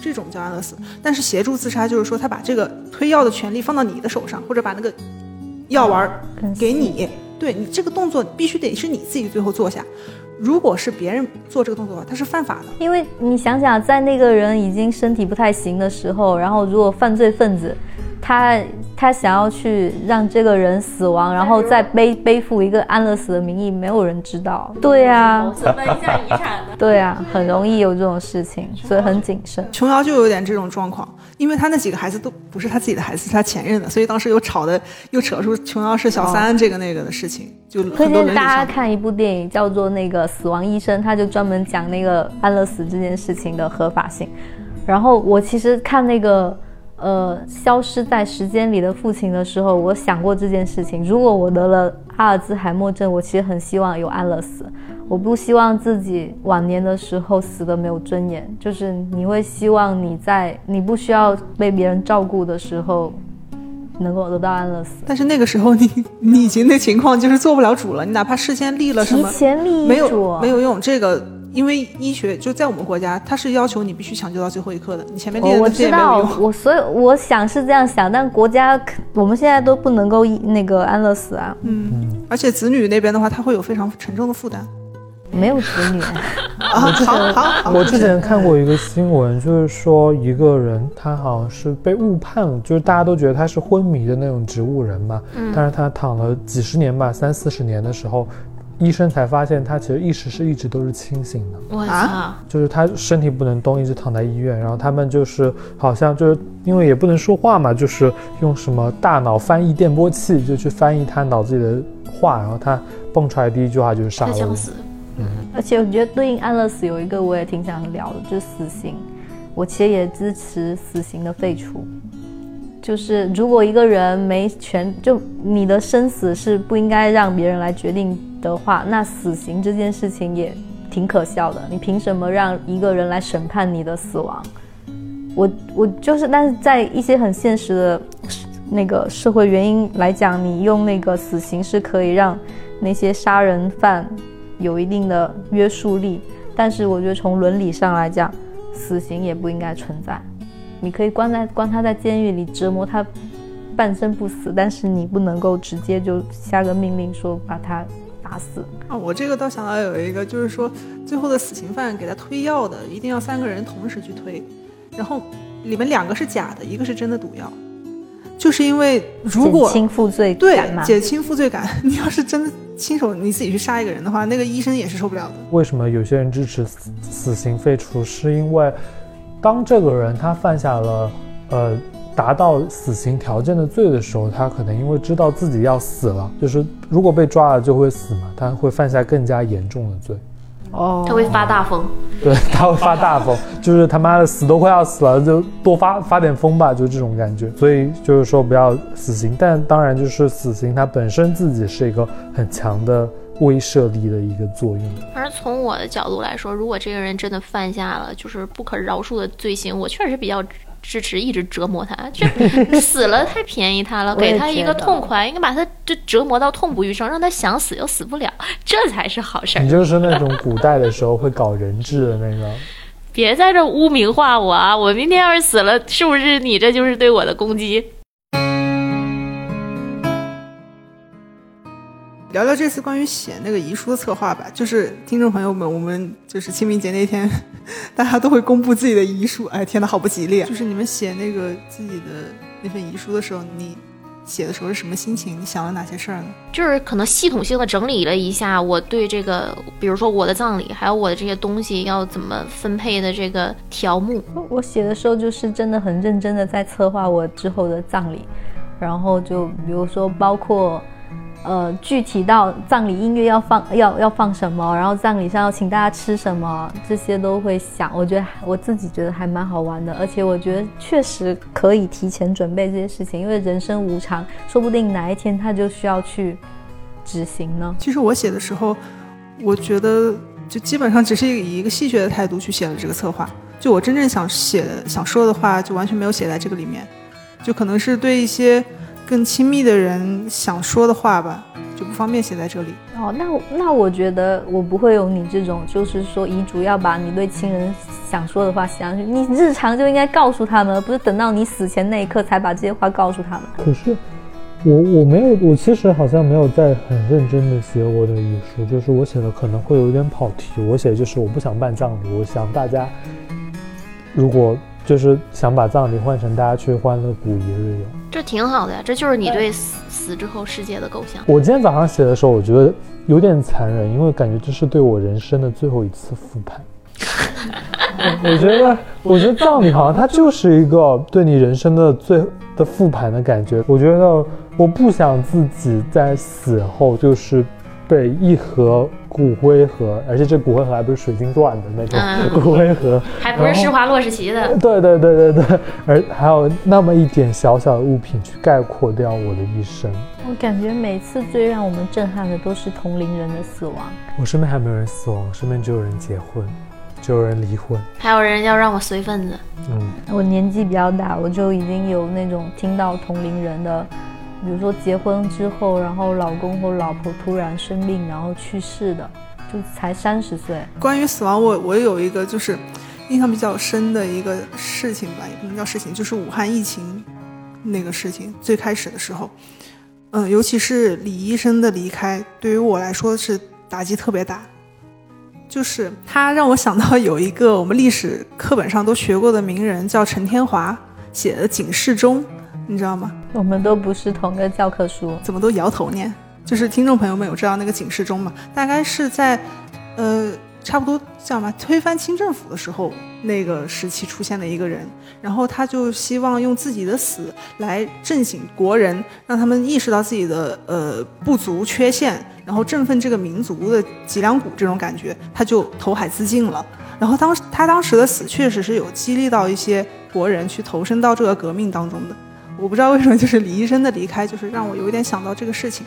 这种叫安乐死。但是协助自杀就是说他把这个推药的权利放到你的手上，或者把那个药丸儿给你，对你这个动作必须得是你自己最后做下。如果是别人做这个动作的话，他是犯法的。因为你想想，在那个人已经身体不太行的时候，然后如果犯罪分子，他他想要去让这个人死亡，然后再背背负一个安乐死的名义，没有人知道。对啊，分一下遗产的。对啊，很容易有这种事情，所以很谨慎。琼瑶就有点这种状况，因为他那几个孩子都不是他自己的孩子，是他前任的，所以当时又吵的又扯出琼瑶是小三这个那个的事情，就推荐大家。看一部电影，叫做那个《死亡医生》，他就专门讲那个安乐死这件事情的合法性。然后我其实看那个呃《消失在时间里的父亲》的时候，我想过这件事情。如果我得了阿尔兹海默症，我其实很希望有安乐死。我不希望自己晚年的时候死的没有尊严，就是你会希望你在你不需要被别人照顾的时候，能够得到安乐死。但是那个时候你你已经那情况就是做不了主了，你哪怕事先立了什么提么，前立没有，没有用。这个因为医学就在我们国家，它是要求你必须抢救到最后一刻的，你前面立我知道没有用。，我所以我想是这样想，但国家我们现在都不能够那个安乐死啊，嗯，而且子女那边的话，他会有非常沉重的负担。没有子女，啊，好好好，我之前看过一个新闻，就是说一个人他好像是被误判了，就是大家都觉得他是昏迷的那种植物人嘛，但是他躺了几十年吧，三四十年的时候，医生才发现他其实意识是一直都是清醒的。我！就是他身体不能动，一直躺在医院，然后他们就是好像就是因为也不能说话嘛，就是用什么大脑翻译电波器就去翻译他脑子里的话，然后他蹦出来第一句话就是杀了我。他想死。而且我觉得对应安乐死有一个我也挺想聊的，就是死刑。我其实也支持死刑的废除。就是如果一个人没权，就你的生死是不应该让别人来决定的话，那死刑这件事情也挺可笑的。你凭什么让一个人来审判你的死亡？我我就是，但是在一些很现实的那个社会原因来讲，你用那个死刑是可以让那些杀人犯有一定的约束力，但是我觉得从伦理上来讲，死刑也不应该存在。你可以关在关他在监狱里折磨他半生不死，但是你不能够直接就下个命令说把他打死。啊，我这个倒想到有一个，就是说最后的死刑犯给他推药的，一定要三个人同时去推，然后里面两个是假的，一个是真的毒药，就是因为如果减轻负罪对感嘛，减轻负罪感，你要是真的亲手你自己去杀一个人的话，那个医生也是受不了的。为什么有些人支持死死刑废除？是因为当这个人他犯下了呃达到死刑条件的罪的时候，他可能因为知道自己要死了，就是如果被抓了就会死嘛，他会犯下更加严重的罪。哦，他会发大疯。对，他会发大疯，就是他妈的死都快要死了，就多发发点疯吧，就这种感觉。所以就是说不要死刑，但当然就是死刑它本身自己是一个很强的威慑力的一个作用。而从我的角度来说，如果这个人真的犯下了就是不可饶恕的罪行，我确实比较支持一直折磨他。这 死了太便宜他了，给他一个痛快，应该把他就折磨到痛不欲生，让他想死又死不了，这才是好事儿你。就是那种古代的时候会搞人质的那个。别在这污名化我啊！我明天要是死了，是不是你这就是对我的攻击？聊聊这次关于写那个遗书的策划吧。就是听众朋友们，我们就是清明节那天，大家都会公布自己的遗书。哎，天呐，好不吉利啊！就是你们写那个自己的那份遗书的时候，你写的时候是什么心情？你想了哪些事儿呢？就是可能系统性的整理了一下我对这个，比如说我的葬礼，还有我的这些东西要怎么分配的这个条目。我写的时候就是真的很认真的在策划我之后的葬礼，然后就比如说包括，呃，具体到葬礼音乐要放要要放什么，然后葬礼上要请大家吃什么，这些都会想。我觉得我自己觉得还蛮好玩的，而且我觉得确实可以提前准备这些事情，因为人生无常，说不定哪一天他就需要去执行呢。其实我写的时候，我觉得就基本上只是以一个戏谑的态度去写了这个策划。就我真正想写、想说的话，就完全没有写在这个里面。就可能是对一些更亲密的人想说的话吧，就不方便写在这里。哦，那那我觉得我不会有你这种，就是说遗嘱要把你对亲人想说的话写上去，你日常就应该告诉他们，而不是等到你死前那一刻才把这些话告诉他们。可是我我没有，我其实好像没有在很认真的写我的遗书，就是我写的可能会有一点跑题。我写就是我不想办葬礼，我想大家如果就是想把葬礼换成大家去欢乐谷一日游。这挺好的呀，这就是你对死死之后世界的构想。我今天早上写的时候，我觉得有点残忍，因为感觉这是对我人生的最后一次复盘。我觉得，我觉得葬礼好像它就是一个对你人生的最的复盘的感觉。我觉得我不想自己在死后就是被一盒骨灰盒，而且这骨灰盒还不是水晶钻的那种嗯骨灰盒，还不是施华洛世奇的，对对对对对，而还有那么一点小小的物品去概括掉我的一生。我感觉每次最让我们震撼的都是同龄人的死亡。我身边还没有人死亡，身边只有人结婚，就有人离婚。还有人要让我随份子。嗯，我年纪比较大，我就已经有那种听到同龄人的，比如说结婚之后，然后老公或老婆突然生病，然后去世的，就才三十岁。关于死亡，我我有一个就是印象比较深的一个事情吧，也不能叫事情，就是武汉疫情那个事情最开始的时候，嗯，尤其是李医生的离开，对于我来说是打击特别大。就是他让我想到有一个我们历史课本上都学过的名人，叫陈天华写的《警世钟》，你知道吗？我们都不是同个教科书。怎么都摇头念？就是听众朋友们有知道那个警示钟吗？大概是在，呃，差不多叫什么，推翻清政府的时候，那个时期出现的一个人，然后他就希望用自己的死来震醒国人，让他们意识到自己的呃不足缺陷，然后振奋这个民族的脊梁骨这种感觉，他就投海自尽了。然后当他当时的死确实是有激励到一些国人去投身到这个革命当中的。我不知道为什么，就是李医生的离开，就是让我有一点想到这个事情。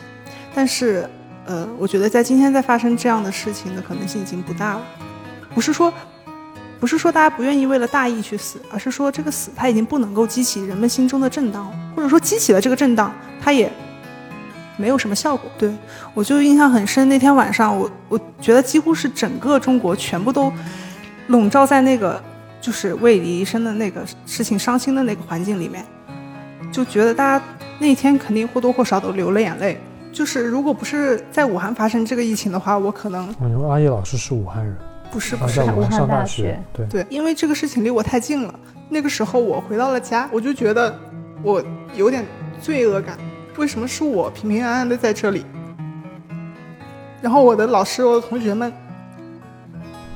但是，呃，我觉得在今天再发生这样的事情的可能性已经不大了。不是说，不是说大家不愿意为了大义去死，而是说这个死它已经不能够激起人们心中的震荡，或者说激起了这个震荡，它也没有什么效果。对我就印象很深，那天晚上我我觉得几乎是整个中国全部都笼罩在那个就是为李医生的那个事情伤心的那个环境里面，就觉得大家那天肯定或多或少都流了眼泪。就是如果不是在武汉发生这个疫情的话，我可能阿叶老师是武汉人，不是不是武汉上大大学学。对，对，因为这个事情离我太近了。那个时候我回到了家，我就觉得我有点罪恶感，为什么是我平平安安的在这里？然后我的老师、我的同学们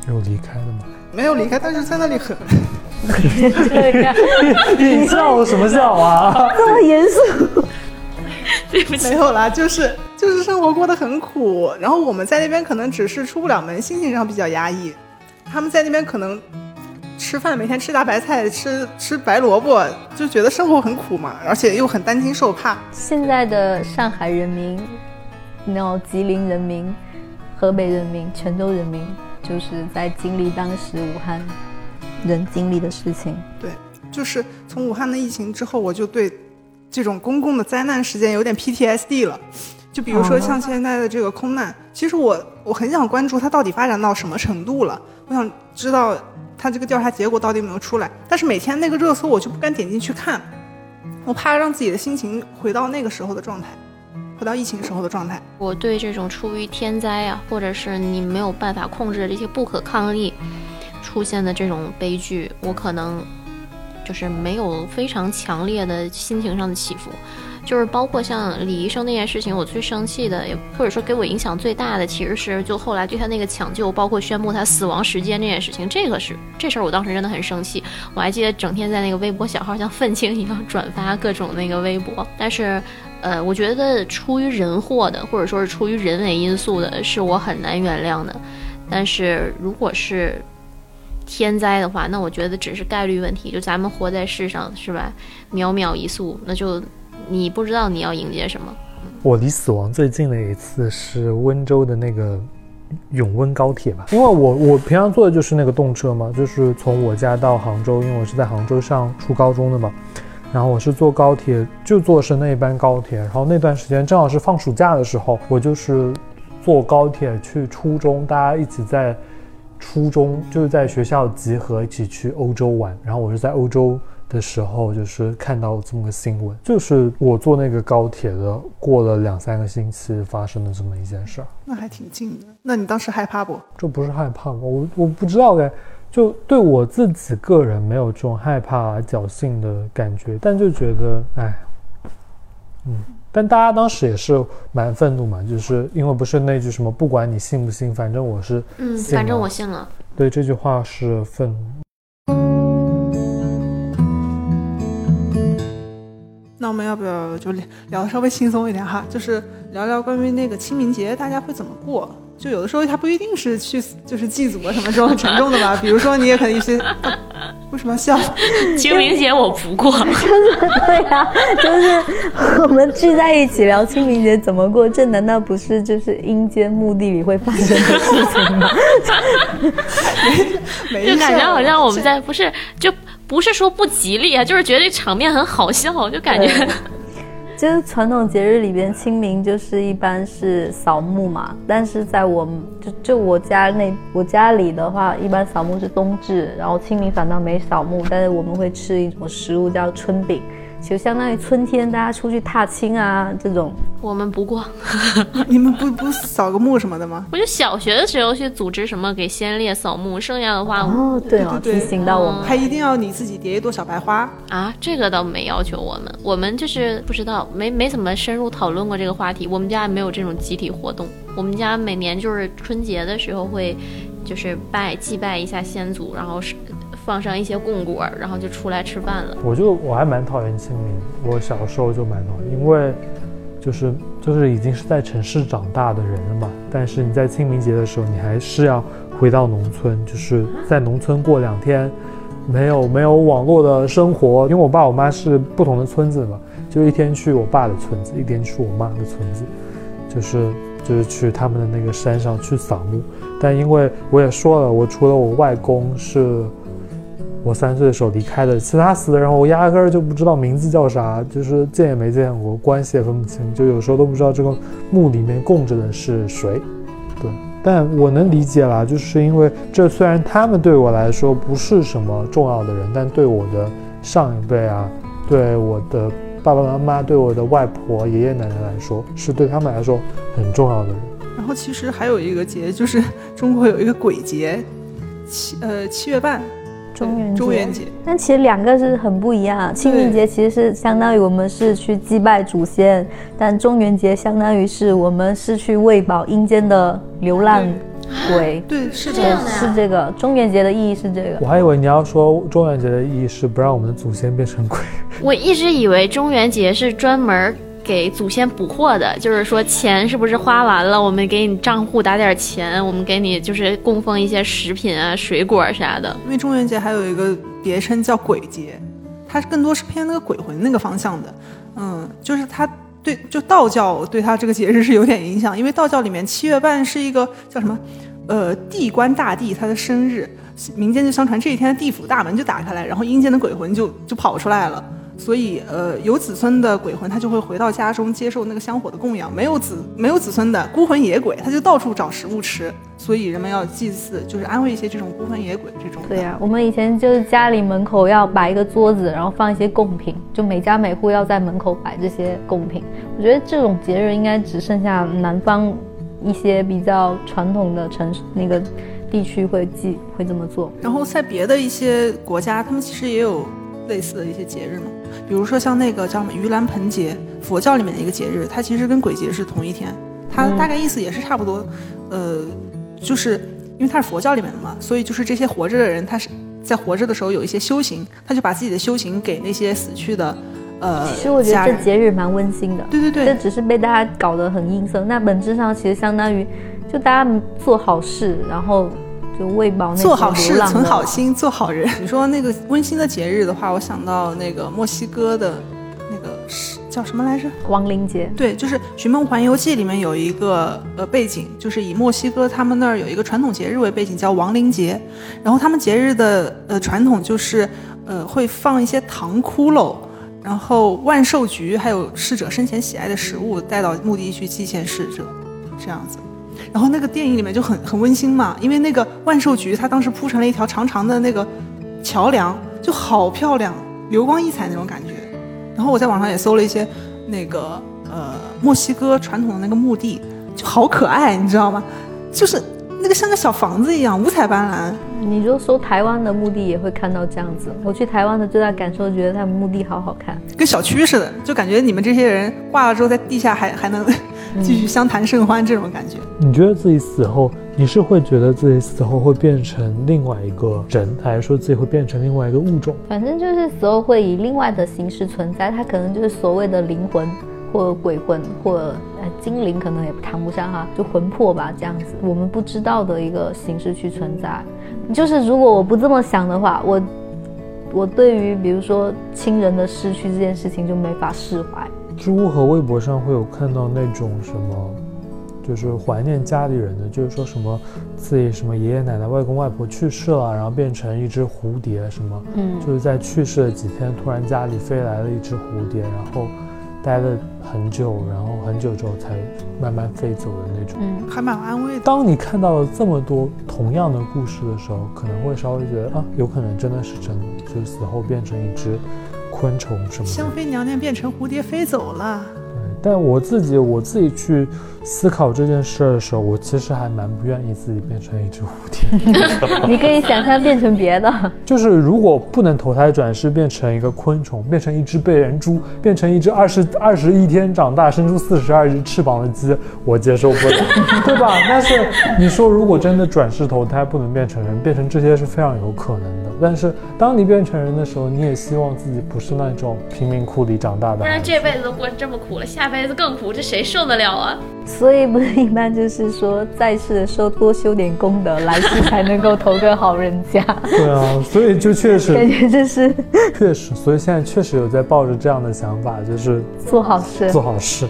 有离开的吗？没有离开，但是在那里很 你笑什么笑啊？这么严肃，对不起没。有啦，就是就是生活过得很苦，然后我们在那边可能只是出不了门，心情上比较压抑。他们在那边可能吃饭每天吃大白菜，吃吃白萝卜，就觉得生活很苦嘛，而且又很担惊受怕。现在的上海人民，然后吉林人民、河北人民、泉州人民，就是在经历当时武汉人经历的事情。对，就是从武汉的疫情之后，我就对这种公共的灾难事件有点 PTSD 了。就比如说哦像现在的这个空难，其实我我很想关注它到底发展到什么程度了，我想知道它这个调查结果到底有没有出来。但是每天那个热搜我就不敢点进去看，我怕让自己的心情回到那个时候的状态，回到疫情时候的状态。我对这种出于天灾啊，或者是你没有办法控制的这些不可抗力出现的这种悲剧，我可能就是没有非常强烈的心情上的起伏。就是包括像李医生那件事情，我最生气的，也或者说给我影响最大的，其实是就后来对他那个抢救，包括宣布他死亡时间这件事情，这个是这事儿，我当时真的很生气。我还记得整天在那个微博小号像愤青一样转发各种那个微博，但是呃，我觉得出于人祸的，或者说是出于人为因素的，是我很难原谅的。但是如果是天灾的话，那我觉得只是概率问题。就咱们活在世上，是吧？渺渺一粟，那就你不知道你要迎接什么。我离死亡最近的一次是温州的那个永温高铁吧，因为我我平常坐的就是那个动车嘛，就是从我家到杭州，因为我是在杭州上初高中的嘛，然后我是坐高铁，就坐是那班高铁，然后那段时间正好是放暑假的时候，我就是坐高铁去初中，大家一起在初中就是在学校集合，一起去欧洲玩，然后我是在欧洲。的时候，就是看到这么个新闻，就是我坐那个高铁的，过了两三个星期发生的这么一件事儿，那还挺近的。那你当时害怕不？这不是害怕吗？我我不知道该，就对我自己个人没有这种害怕、侥幸的感觉，但就觉得，哎，嗯，但大家当时也是蛮愤怒嘛，就是因为不是那句什么“不管你信不信，反正我是嗯，反正我信了。对这句话是愤怒。那我们要不要就聊聊的稍微轻松一点哈？就是聊聊关于那个清明节大家会怎么过？就有的时候它不一定是去就是祭祖啊什么这种很沉重的吧，比如说你也可以去，啊为什么要笑？清明节我不过，对呀、就是我们聚在一起聊清明节怎么过，这难道不是就是阴间墓地里会发生的事情吗？没就感觉好像我们在不是就不是说不吉利啊，就是觉得这场面很好笑，就感觉就是传统节日里边，清明就是一般是扫墓嘛，但是在我就就我家那我家里的话，一般扫墓是冬至，然后清明反倒没扫墓，但是我们会吃一种食物叫春饼，就相当于春天大家出去踏青啊这种。我们不过。你们不不扫个墓什么的吗？我就小学的时候去组织什么给先烈扫墓，剩下的话哦，对哦，对对提醒到我们。还一定要你自己叠一朵小白花。啊，这个倒没要求我们，我们就是不知道，没没怎么深入讨论过这个话题。我们家也没有这种集体活动，我们家每年就是春节的时候会，就是拜祭拜一下先祖，然后是放上一些供果，然后就出来吃饭了。我就我还蛮讨厌清明，我小时候就蛮讨厌，因为就是就是已经是在城市长大的人了嘛，但是你在清明节的时候，你还是要回到农村，就是在农村过两天，没有没有网络的生活，因为我爸我妈是不同的村子嘛，就一天去我爸的村子，一天去我妈的村子，就是就是去他们的那个山上去扫墓，但因为我也说了，我除了我外公是。我三岁的时候离开的，其他死的人我压根儿就不知道名字叫啥，就是见也没见过，关系也分不清，就有时候都不知道这个墓里面供着的是谁。对，但我能理解啦，就是因为这虽然他们对我来说不是什么重要的人，但对我的上一辈啊，对我的爸爸妈妈，对我的外婆、爷爷奶奶来说，是对他们来说很重要的人。然后其实还有一个节，就是中国有一个鬼节，七呃七月半，中元节中元节，但其实两个是很不一样。清明节其实是相当于我们是去祭拜祖先，但中元节相当于是我们是去喂饱阴间的流浪鬼。对，是这样是这个中元节的意义是这个我。还以为你要说中元节的意义是不让我们的祖先变成鬼。我一直以为中元节是专门给祖先补货的，就是说钱是不是花完了，我们给你账户打点钱，我们给你就是供奉一些食品啊、水果啥的。因为中元节还有一个别称叫鬼节，它更多是偏那个鬼魂那个方向的。嗯，就是它对就道教对它这个节日是有点影响，因为道教里面七月半是一个叫什么，呃，地官大帝他的生日，民间就相传这一天地府大门就打开来，然后阴间的鬼魂就就跑出来了。所以，呃，有子孙的鬼魂，他就会回到家中接受那个香火的供养；没有子没有子孙的孤魂野鬼，他就到处找食物吃。所以人们要祭祀，就是安慰一些这种孤魂野鬼这种。对呀、我们以前就是家里门口要摆一个桌子，然后放一些贡品，就每家每户要在门口摆这些贡品。我觉得这种节日应该只剩下南方一些比较传统的城市那个地区会记会这么做。然后在别的一些国家，他们其实也有类似的一些节日嘛，比如说像那个叫什么盂兰盆节，佛教里面的一个节日，它其实跟鬼节是同一天，它大概意思也是差不多，呃，就是因为它是佛教里面的嘛，所以就是这些活着的人，他是在活着的时候有一些修行，他就把自己的修行给那些死去的，呃，其实我觉得这。节日蛮温馨的。对对对这，只是被大家搞得很阴森。那本质上其实相当于，就大家做好事，然后就喂饱那做好事存好心，做好人。你说那个温馨的节日的话，我想到那个墨西哥的那个是叫什么来着？亡灵节。对，就是《寻梦环游记》里面有一个呃背景，就是以墨西哥他们那儿有一个传统节日为背景，叫亡灵节。然后他们节日的呃传统就是呃会放一些糖骷髅，然后万寿菊，还有逝者生前喜爱的食物带到墓地去祭献逝者，这样子。然后那个电影里面就很很温馨嘛，因为那个万寿菊它当时铺成了一条长长的那个桥梁，就好漂亮，流光溢彩那种感觉。然后我在网上也搜了一些那个呃墨西哥传统的那个墓地，就好可爱，你知道吗？就是那个像个小房子一样，五彩斑斓。你就搜台湾的墓地也会看到这样子。我去台湾的最大感受，觉得他们墓地好好看。跟小区似的，就感觉你们这些人挂了之后，在地下还还能继续相谈甚欢这种感觉。你觉得自己死后，你是会觉得自己死后会变成另外一个人，还是说自己会变成另外一个物种？反正就是死后会以另外的形式存在，它可能就是所谓的灵魂。或鬼魂，或呃精灵，可能也谈不上哈，就魂魄吧，这样子，我们不知道的一个形式去存在。就是如果我不这么想的话，我我对于比如说亲人的逝去这件事情就没法释怀。知乎和微博上会有看到那种什么，就是怀念家里人的，就是说什么自己什么爷爷奶奶、外公外婆去世了，然后变成一只蝴蝶，什么，嗯就是在去世的几天，突然家里飞来了一只蝴蝶，然后待了很久，然后很久之后才慢慢飞走的那种。嗯，还蛮安慰的。当你看到了这么多同样的故事的时候，可能会稍微觉得啊，有可能真的是真的，就是死后变成一只昆虫什么。香妃娘娘变成蝴蝶飞走了，但我自己我自己去思考这件事儿的时候，我其实还蛮不愿意自己变成一只蝴蝶。你可以想象变成别的，就是如果不能投胎转世变成一个昆虫，变成一只被人猪，变成一只二十二十一天长大、生出四十二只翅膀的鸡，我接受不了，对吧？但是你说如果真的转世投胎不能变成人，变成这些是非常有可能的。但是当你变成人的时候，你也希望自己不是那种贫民窟里长大的不然。这辈子都过这么苦了，下辈子更苦，这谁受得了啊？所以不是一般就是说在世的时候多修点功德，来世才能够投个好人家。对啊，所以就确实感觉这是确实，所以现在确实有在抱着这样的想法，就是做好事，做好事。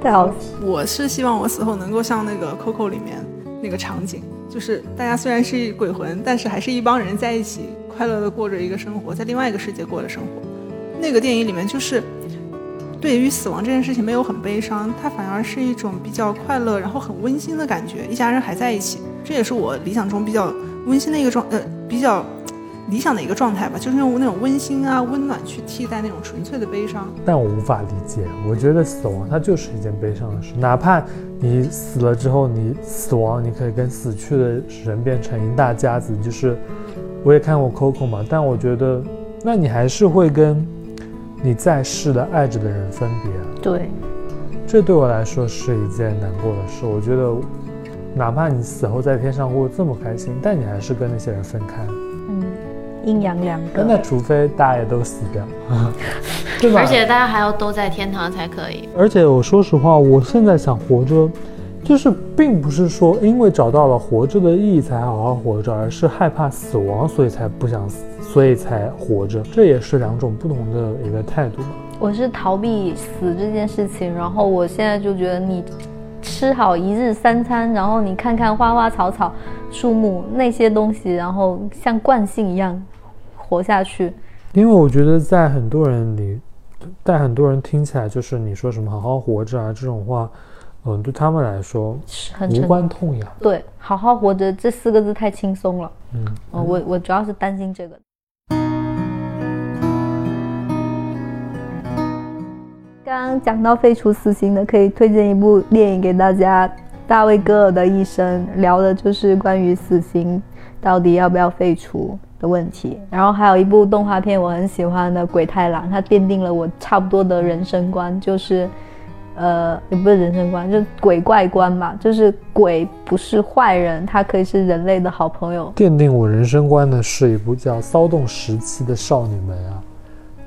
太好。我是希望我死后能够像那个 Coco 里面那个场景，就是大家虽然是鬼魂，但是还是一帮人在一起快乐的过着一个生活，在另外一个世界过的生活。那个电影里面就是对于死亡这件事情没有很悲伤，它反而是一种比较快乐，然后很温馨的感觉，一家人还在一起，这也是我理想中比较温馨的一个状，呃，比较理想的一个状态吧，就是用那种温馨啊、温暖去替代那种纯粹的悲伤。但我无法理解，我觉得死亡它就是一件悲伤的事，哪怕你死了之后，你死亡，你可以跟死去的人变成一大家子，就是我也看过 Coco 嘛，但我觉得，那你还是会跟你在世的爱着的人分别啊，对，这对我来说是一件难过的事。我觉得，哪怕你死后在天上过得这么开心，但你还是跟那些人分开了。嗯，阴阳两隔那。除非大家也都死掉，对吧？而且大家还要都在天堂才可以。而且我说实话，我现在想活着，就是并不是说因为找到了活着的意义才好好活着，而是害怕死亡，所以才不想死，所以才活着。这也是两种不同的一个态度吧。我是逃避死这件事情，然后我现在就觉得你吃好一日三餐，然后你看看花花草草、树木那些东西，然后像惯性一样活下去。因为我觉得在很多人里，在很多人听起来就是你说什么好好活着啊这种话，嗯，对他们来说无关痛痒。对，好好活着这四个字太轻松了。嗯，嗯，我我主要是担心这个。刚刚讲到废除死刑的，可以推荐一部电影给大家，大卫·戈尔的一生，聊的就是关于死刑到底要不要废除的问题。然后还有一部动画片我很喜欢的《鬼太郎》，它奠定了我差不多的人生观，就是。呃，也不是人生观，就是鬼怪观嘛，就是鬼不是坏人，他可以是人类的好朋友。奠定我人生观的是一部叫《骚动时期的少女们》啊，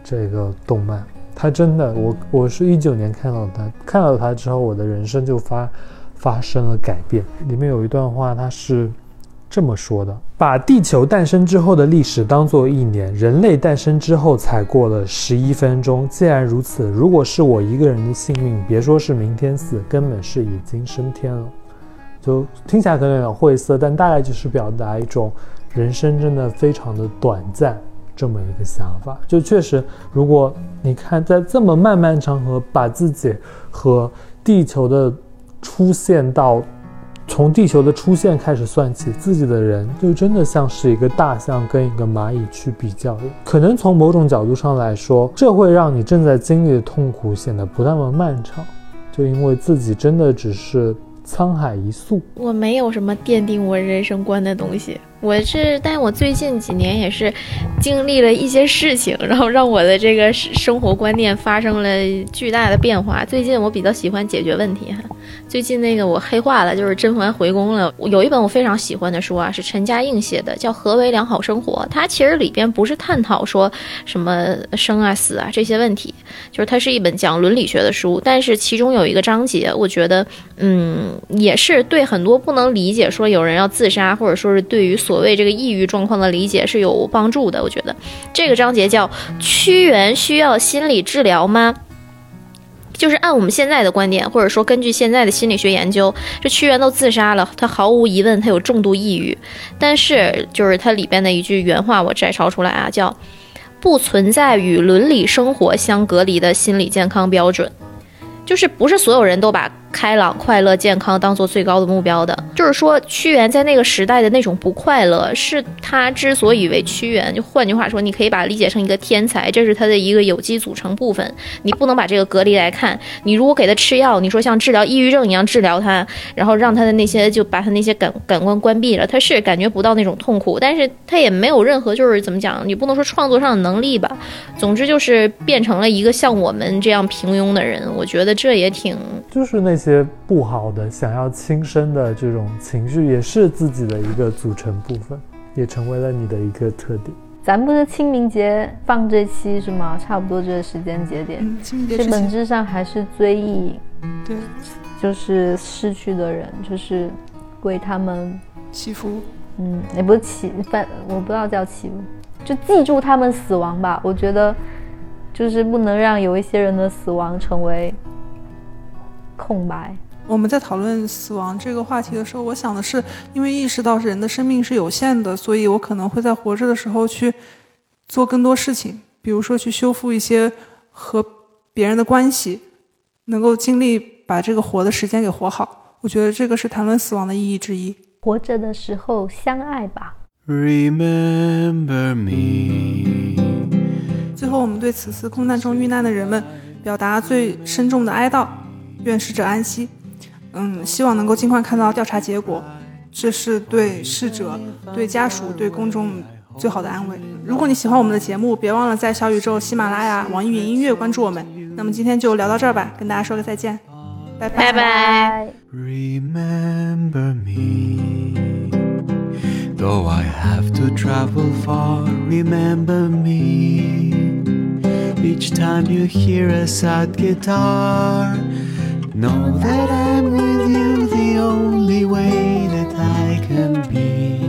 这个动漫，它真的，我我是一九年看到它，看到它之后，我的人生就发发生了改变。里面有一段话，它是这么说的：把地球诞生之后的历史当做一年，人类诞生之后才过了十一分钟。既然如此，如果是我一个人的性命，别说是明天死，根本是已经升天了。就听起来可能有点晦涩，但大概就是表达一种人生真的非常的短暂这么一个想法。就确实，如果你看在这么漫漫长河，把自己和地球的出现到从地球的出现开始算起，自己的人就真的像是一个大象跟一个蚂蚁去比较。可能从某种角度上来说，这会让你正在经历的痛苦显得不那么漫长，就因为自己真的只是沧海一粟。我没有什么奠定我人生观的东西，我是，但我最近几年也是经历了一些事情，然后让我的这个生活观念发生了巨大的变化。最近我比较喜欢解决问题哈，最近那个我黑化了，就是《甄嬛回宫》了。有一本我非常喜欢的书啊，是陈嘉映写的，叫《何为良好生活》。它其实里边不是探讨说什么生啊死啊这些问题，就是它是一本讲伦理学的书。但是其中有一个章节，我觉得，嗯，也是对很多不能理解说有人要自杀，或者说是对于所所谓这个抑郁状况的理解是有帮助的。我觉得这个章节叫“屈原需要心理治疗吗？”就是按我们现在的观点，或者说根据现在的心理学研究，这屈原都自杀了，他毫无疑问他有重度抑郁。但是就是他里边的一句原话，我摘抄出来啊，叫“不存在与伦理生活相隔离的心理健康标准”，就是不是所有人都把开朗、快乐、健康当做最高的目标的。就是说，屈原在那个时代的那种不快乐，是他之所以为屈原。就换句话说，你可以把它理解成一个天才，这是他的一个有机组成部分。你不能把这个隔离来看。你如果给他吃药，你说像治疗抑郁症一样治疗他，然后让他的那些就把他那些感感官关闭了，他是感觉不到那种痛苦，但是他也没有任何就是怎么讲，你不能说创作上的能力吧。总之就是变成了一个像我们这样平庸的人。我觉得这也挺就是那些不好的、想要轻生的这种情绪，也是自己的一个组成部分，也成为了你的一个特点。咱不是清明节放这期是吗？差不多这个时间节点，嗯，清明节其实本，质上还是追忆，对，就是逝去的人，就是为他们，祈福。嗯，也不是祈，反我不知道叫祈福，就记住他们死亡吧。我觉得，就是不能让有一些人的死亡成为空白。我们在讨论死亡这个话题的时候，我想的是，因为意识到人的生命是有限的，所以我可能会在活着的时候去做更多事情，比如说去修复一些和别人的关系，能够尽力把这个活的时间给活好。我觉得这个是谈论死亡的意义之一。活着的时候相爱吧。Remember me. 最后，我们对此次空难中遇难的人们表达最深重的哀悼，愿逝者安息。嗯，希望能够尽快看到调查结果，这是对逝者、对家属、对公众最好的安慰。如果你喜欢我们的节目，别忘了在小宇宙、喜马拉雅、网易云音乐关注我们。那么今天就聊到这儿吧，跟大家说个再见，拜拜拜拜。Remember me. Though I have to travel far, remember me. Each time you hear a sad guitar, Know that I'm with you the only way that I can be.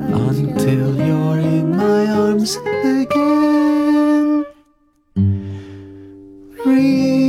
Until you're in my arms again. Breathe.